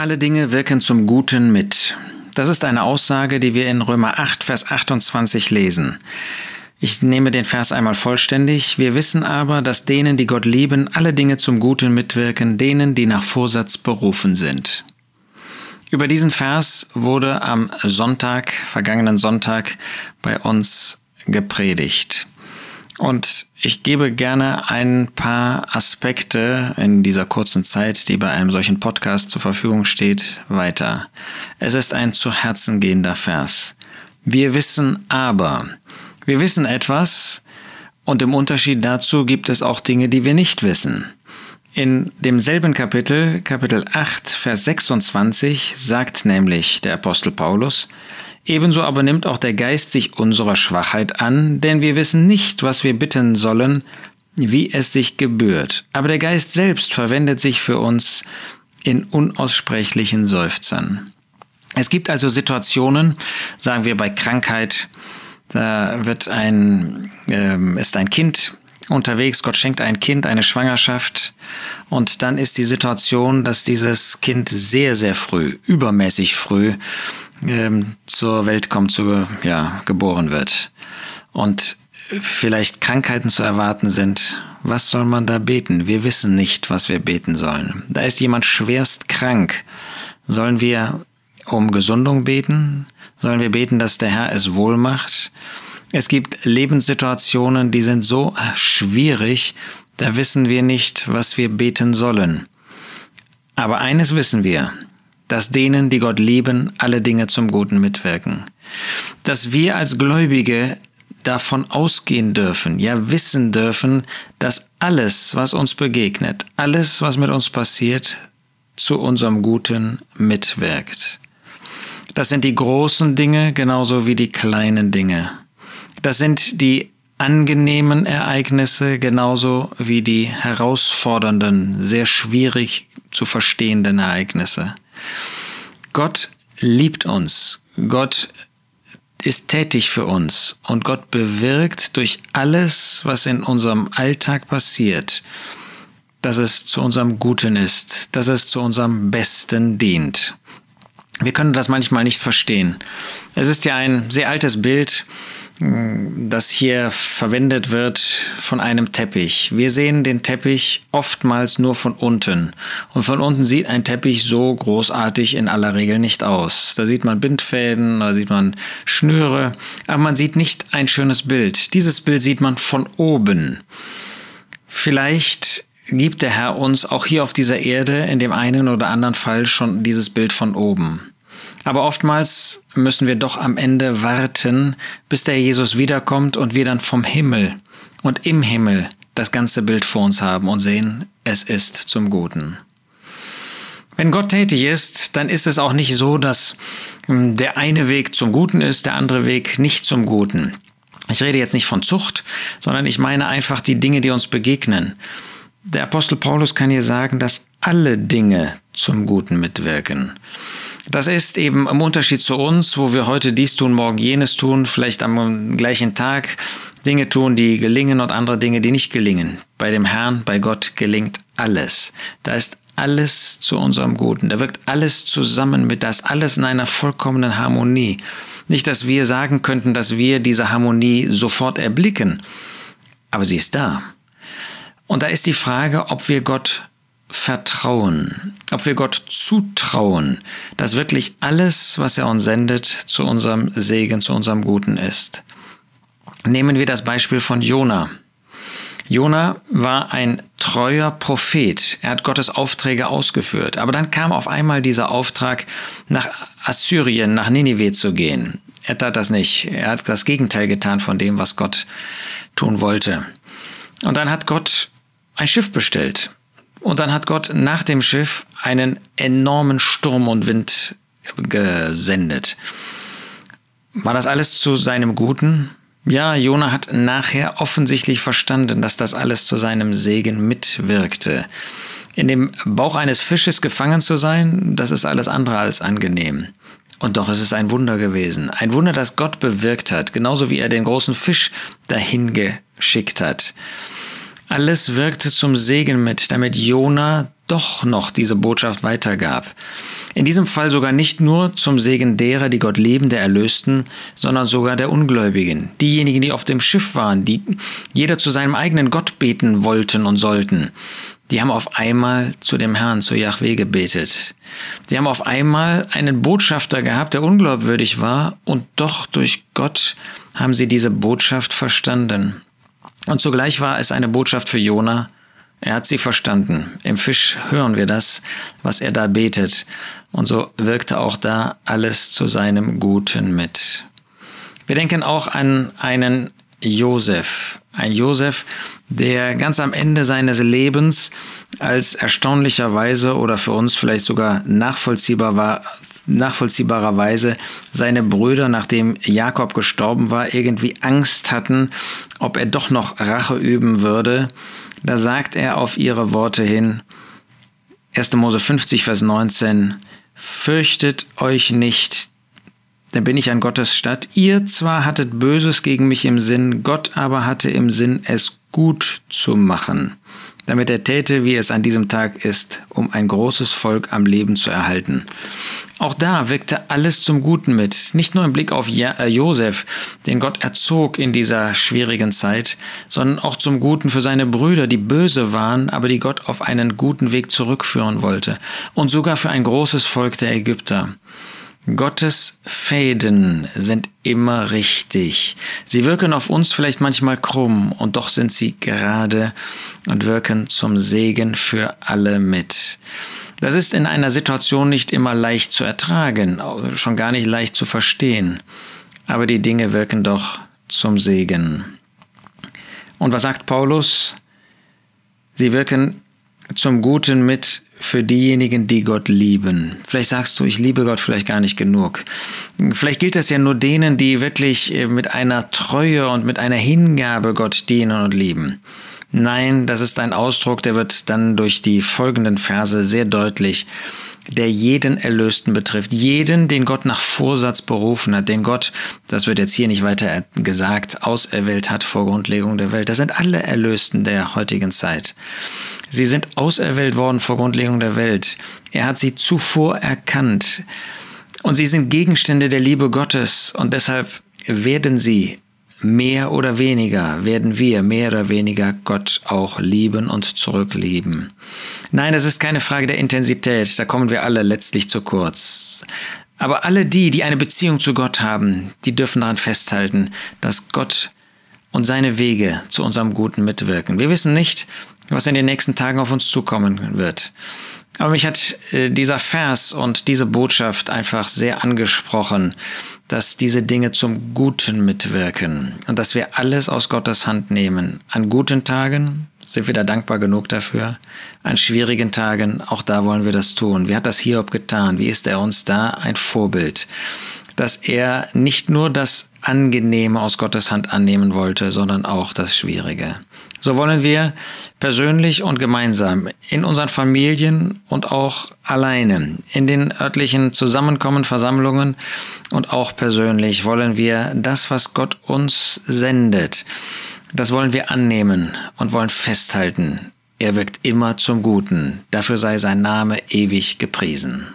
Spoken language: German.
Alle Dinge wirken zum Guten mit. Das ist eine Aussage, die wir in Römer 8, Vers 28 lesen. Ich nehme den Vers einmal vollständig. Wir wissen aber, dass denen, die Gott lieben, alle Dinge zum Guten mitwirken, denen, die nach Vorsatz berufen sind. Über diesen Vers wurde am Sonntag, vergangenen Sonntag, bei uns gepredigt. Und ich gebe gerne ein paar Aspekte in dieser kurzen Zeit, die bei einem solchen Podcast zur Verfügung steht, weiter. Es ist ein zu Herzen gehender Vers. Wir wissen aber, wir wissen etwas und im Unterschied dazu gibt es auch Dinge, die wir nicht wissen. In demselben Kapitel, Kapitel 8, Vers 26, sagt nämlich der Apostel Paulus, Ebenso aber nimmt auch der Geist sich unserer Schwachheit an, denn wir wissen nicht, was wir bitten sollen, wie es sich gebührt. Aber der Geist selbst verwendet sich für uns in unaussprechlichen Seufzern. Es gibt also Situationen, sagen wir bei Krankheit, da wird ein, äh, ist ein Kind unterwegs, Gott schenkt ein Kind eine Schwangerschaft und dann ist die Situation, dass dieses Kind sehr, sehr früh, übermäßig früh ähm, zur Welt kommt, zu, ja, geboren wird und vielleicht Krankheiten zu erwarten sind, was soll man da beten? Wir wissen nicht, was wir beten sollen. Da ist jemand schwerst krank. Sollen wir um Gesundung beten? Sollen wir beten, dass der Herr es wohl macht? Es gibt Lebenssituationen, die sind so schwierig, da wissen wir nicht, was wir beten sollen. Aber eines wissen wir, dass denen, die Gott lieben, alle Dinge zum Guten mitwirken. Dass wir als Gläubige davon ausgehen dürfen, ja wissen dürfen, dass alles, was uns begegnet, alles, was mit uns passiert, zu unserem Guten mitwirkt. Das sind die großen Dinge genauso wie die kleinen Dinge. Das sind die angenehmen Ereignisse genauso wie die herausfordernden, sehr schwierig zu verstehenden Ereignisse. Gott liebt uns. Gott ist tätig für uns und Gott bewirkt durch alles, was in unserem Alltag passiert, dass es zu unserem Guten ist, dass es zu unserem Besten dient. Wir können das manchmal nicht verstehen. Es ist ja ein sehr altes Bild, das hier verwendet wird von einem Teppich. Wir sehen den Teppich oftmals nur von unten. Und von unten sieht ein Teppich so großartig in aller Regel nicht aus. Da sieht man Bindfäden, da sieht man Schnüre, aber man sieht nicht ein schönes Bild. Dieses Bild sieht man von oben. Vielleicht gibt der Herr uns auch hier auf dieser Erde in dem einen oder anderen Fall schon dieses Bild von oben. Aber oftmals müssen wir doch am Ende warten, bis der Jesus wiederkommt und wir dann vom Himmel und im Himmel das ganze Bild vor uns haben und sehen, es ist zum Guten. Wenn Gott tätig ist, dann ist es auch nicht so, dass hm, der eine Weg zum Guten ist, der andere Weg nicht zum Guten. Ich rede jetzt nicht von Zucht, sondern ich meine einfach die Dinge, die uns begegnen. Der Apostel Paulus kann hier sagen, dass alle Dinge zum Guten mitwirken. Das ist eben im Unterschied zu uns, wo wir heute dies tun, morgen jenes tun, vielleicht am gleichen Tag Dinge tun, die gelingen und andere Dinge, die nicht gelingen. Bei dem Herrn, bei Gott gelingt alles. Da ist alles zu unserem Guten. Da wirkt alles zusammen mit, das alles in einer vollkommenen Harmonie. Nicht, dass wir sagen könnten, dass wir diese Harmonie sofort erblicken, aber sie ist da. Und da ist die Frage, ob wir Gott vertrauen, ob wir Gott zutrauen, dass wirklich alles, was er uns sendet, zu unserem Segen, zu unserem Guten ist. Nehmen wir das Beispiel von Jona. Jona war ein treuer Prophet. Er hat Gottes Aufträge ausgeführt. Aber dann kam auf einmal dieser Auftrag, nach Assyrien, nach Ninive zu gehen. Er tat das nicht. Er hat das Gegenteil getan von dem, was Gott tun wollte. Und dann hat Gott ein Schiff bestellt. Und dann hat Gott nach dem Schiff einen enormen Sturm und Wind gesendet. War das alles zu seinem Guten? Ja, Jona hat nachher offensichtlich verstanden, dass das alles zu seinem Segen mitwirkte. In dem Bauch eines Fisches gefangen zu sein, das ist alles andere als angenehm. Und doch ist es ein Wunder gewesen. Ein Wunder, das Gott bewirkt hat, genauso wie er den großen Fisch dahin geschickt hat. Alles wirkte zum Segen mit, damit Jona doch noch diese Botschaft weitergab. In diesem Fall sogar nicht nur zum Segen derer, die Gott lieben, der Erlösten, sondern sogar der Ungläubigen, diejenigen, die auf dem Schiff waren, die jeder zu seinem eigenen Gott beten wollten und sollten. Die haben auf einmal zu dem Herrn, zu Yahweh gebetet. Die haben auf einmal einen Botschafter gehabt, der unglaubwürdig war, und doch durch Gott haben sie diese Botschaft verstanden. Und zugleich war es eine Botschaft für Jona. Er hat sie verstanden. Im Fisch hören wir das, was er da betet. Und so wirkte auch da alles zu seinem Guten mit. Wir denken auch an einen Josef. Ein Josef, der ganz am Ende seines Lebens als erstaunlicherweise oder für uns vielleicht sogar nachvollziehbar war, nachvollziehbarerweise seine Brüder, nachdem Jakob gestorben war, irgendwie Angst hatten, ob er doch noch Rache üben würde. Da sagt er auf ihre Worte hin, 1. Mose 50, Vers 19, Fürchtet euch nicht, denn bin ich an Gottes Stadt. Ihr zwar hattet Böses gegen mich im Sinn, Gott aber hatte im Sinn, es gut zu machen, damit er täte, wie es an diesem Tag ist, um ein großes Volk am Leben zu erhalten. Auch da wirkte alles zum Guten mit, nicht nur im Blick auf äh, Josef, den Gott erzog in dieser schwierigen Zeit, sondern auch zum Guten für seine Brüder, die böse waren, aber die Gott auf einen guten Weg zurückführen wollte, und sogar für ein großes Volk der Ägypter. Gottes Fäden sind immer richtig. Sie wirken auf uns vielleicht manchmal krumm, und doch sind sie gerade und wirken zum Segen für alle mit. Das ist in einer Situation nicht immer leicht zu ertragen, schon gar nicht leicht zu verstehen, aber die Dinge wirken doch zum Segen. Und was sagt Paulus? Sie wirken zum Guten mit für diejenigen, die Gott lieben. Vielleicht sagst du, ich liebe Gott vielleicht gar nicht genug. Vielleicht gilt das ja nur denen, die wirklich äh, mit einer Treue und mit einer Hingabe Gott dienen und lieben. Nein, das ist ein Ausdruck, der wird dann durch die folgenden Verse sehr deutlich der jeden Erlösten betrifft. Jeden, den Gott nach Vorsatz berufen hat, den Gott, das wird jetzt hier nicht weiter gesagt, auserwählt hat vor Grundlegung der Welt. Das sind alle Erlösten der heutigen Zeit. Sie sind auserwählt worden vor Grundlegung der Welt. Er hat sie zuvor erkannt. Und sie sind Gegenstände der Liebe Gottes und deshalb werden sie mehr oder weniger, werden wir mehr oder weniger Gott auch lieben und zurücklieben. Nein, das ist keine Frage der Intensität, da kommen wir alle letztlich zu kurz. Aber alle die, die eine Beziehung zu Gott haben, die dürfen daran festhalten, dass Gott und seine Wege zu unserem Guten mitwirken. Wir wissen nicht, was in den nächsten Tagen auf uns zukommen wird. Aber mich hat äh, dieser Vers und diese Botschaft einfach sehr angesprochen, dass diese Dinge zum Guten mitwirken und dass wir alles aus Gottes Hand nehmen. An guten Tagen sind wir da dankbar genug dafür. An schwierigen Tagen, auch da wollen wir das tun. Wie hat das Hiob getan? Wie ist er uns da ein Vorbild? Dass er nicht nur das Angenehme aus Gottes Hand annehmen wollte, sondern auch das Schwierige. So wollen wir persönlich und gemeinsam in unseren Familien und auch alleine in den örtlichen Zusammenkommen, Versammlungen und auch persönlich wollen wir das, was Gott uns sendet, das wollen wir annehmen und wollen festhalten. Er wirkt immer zum Guten. Dafür sei sein Name ewig gepriesen.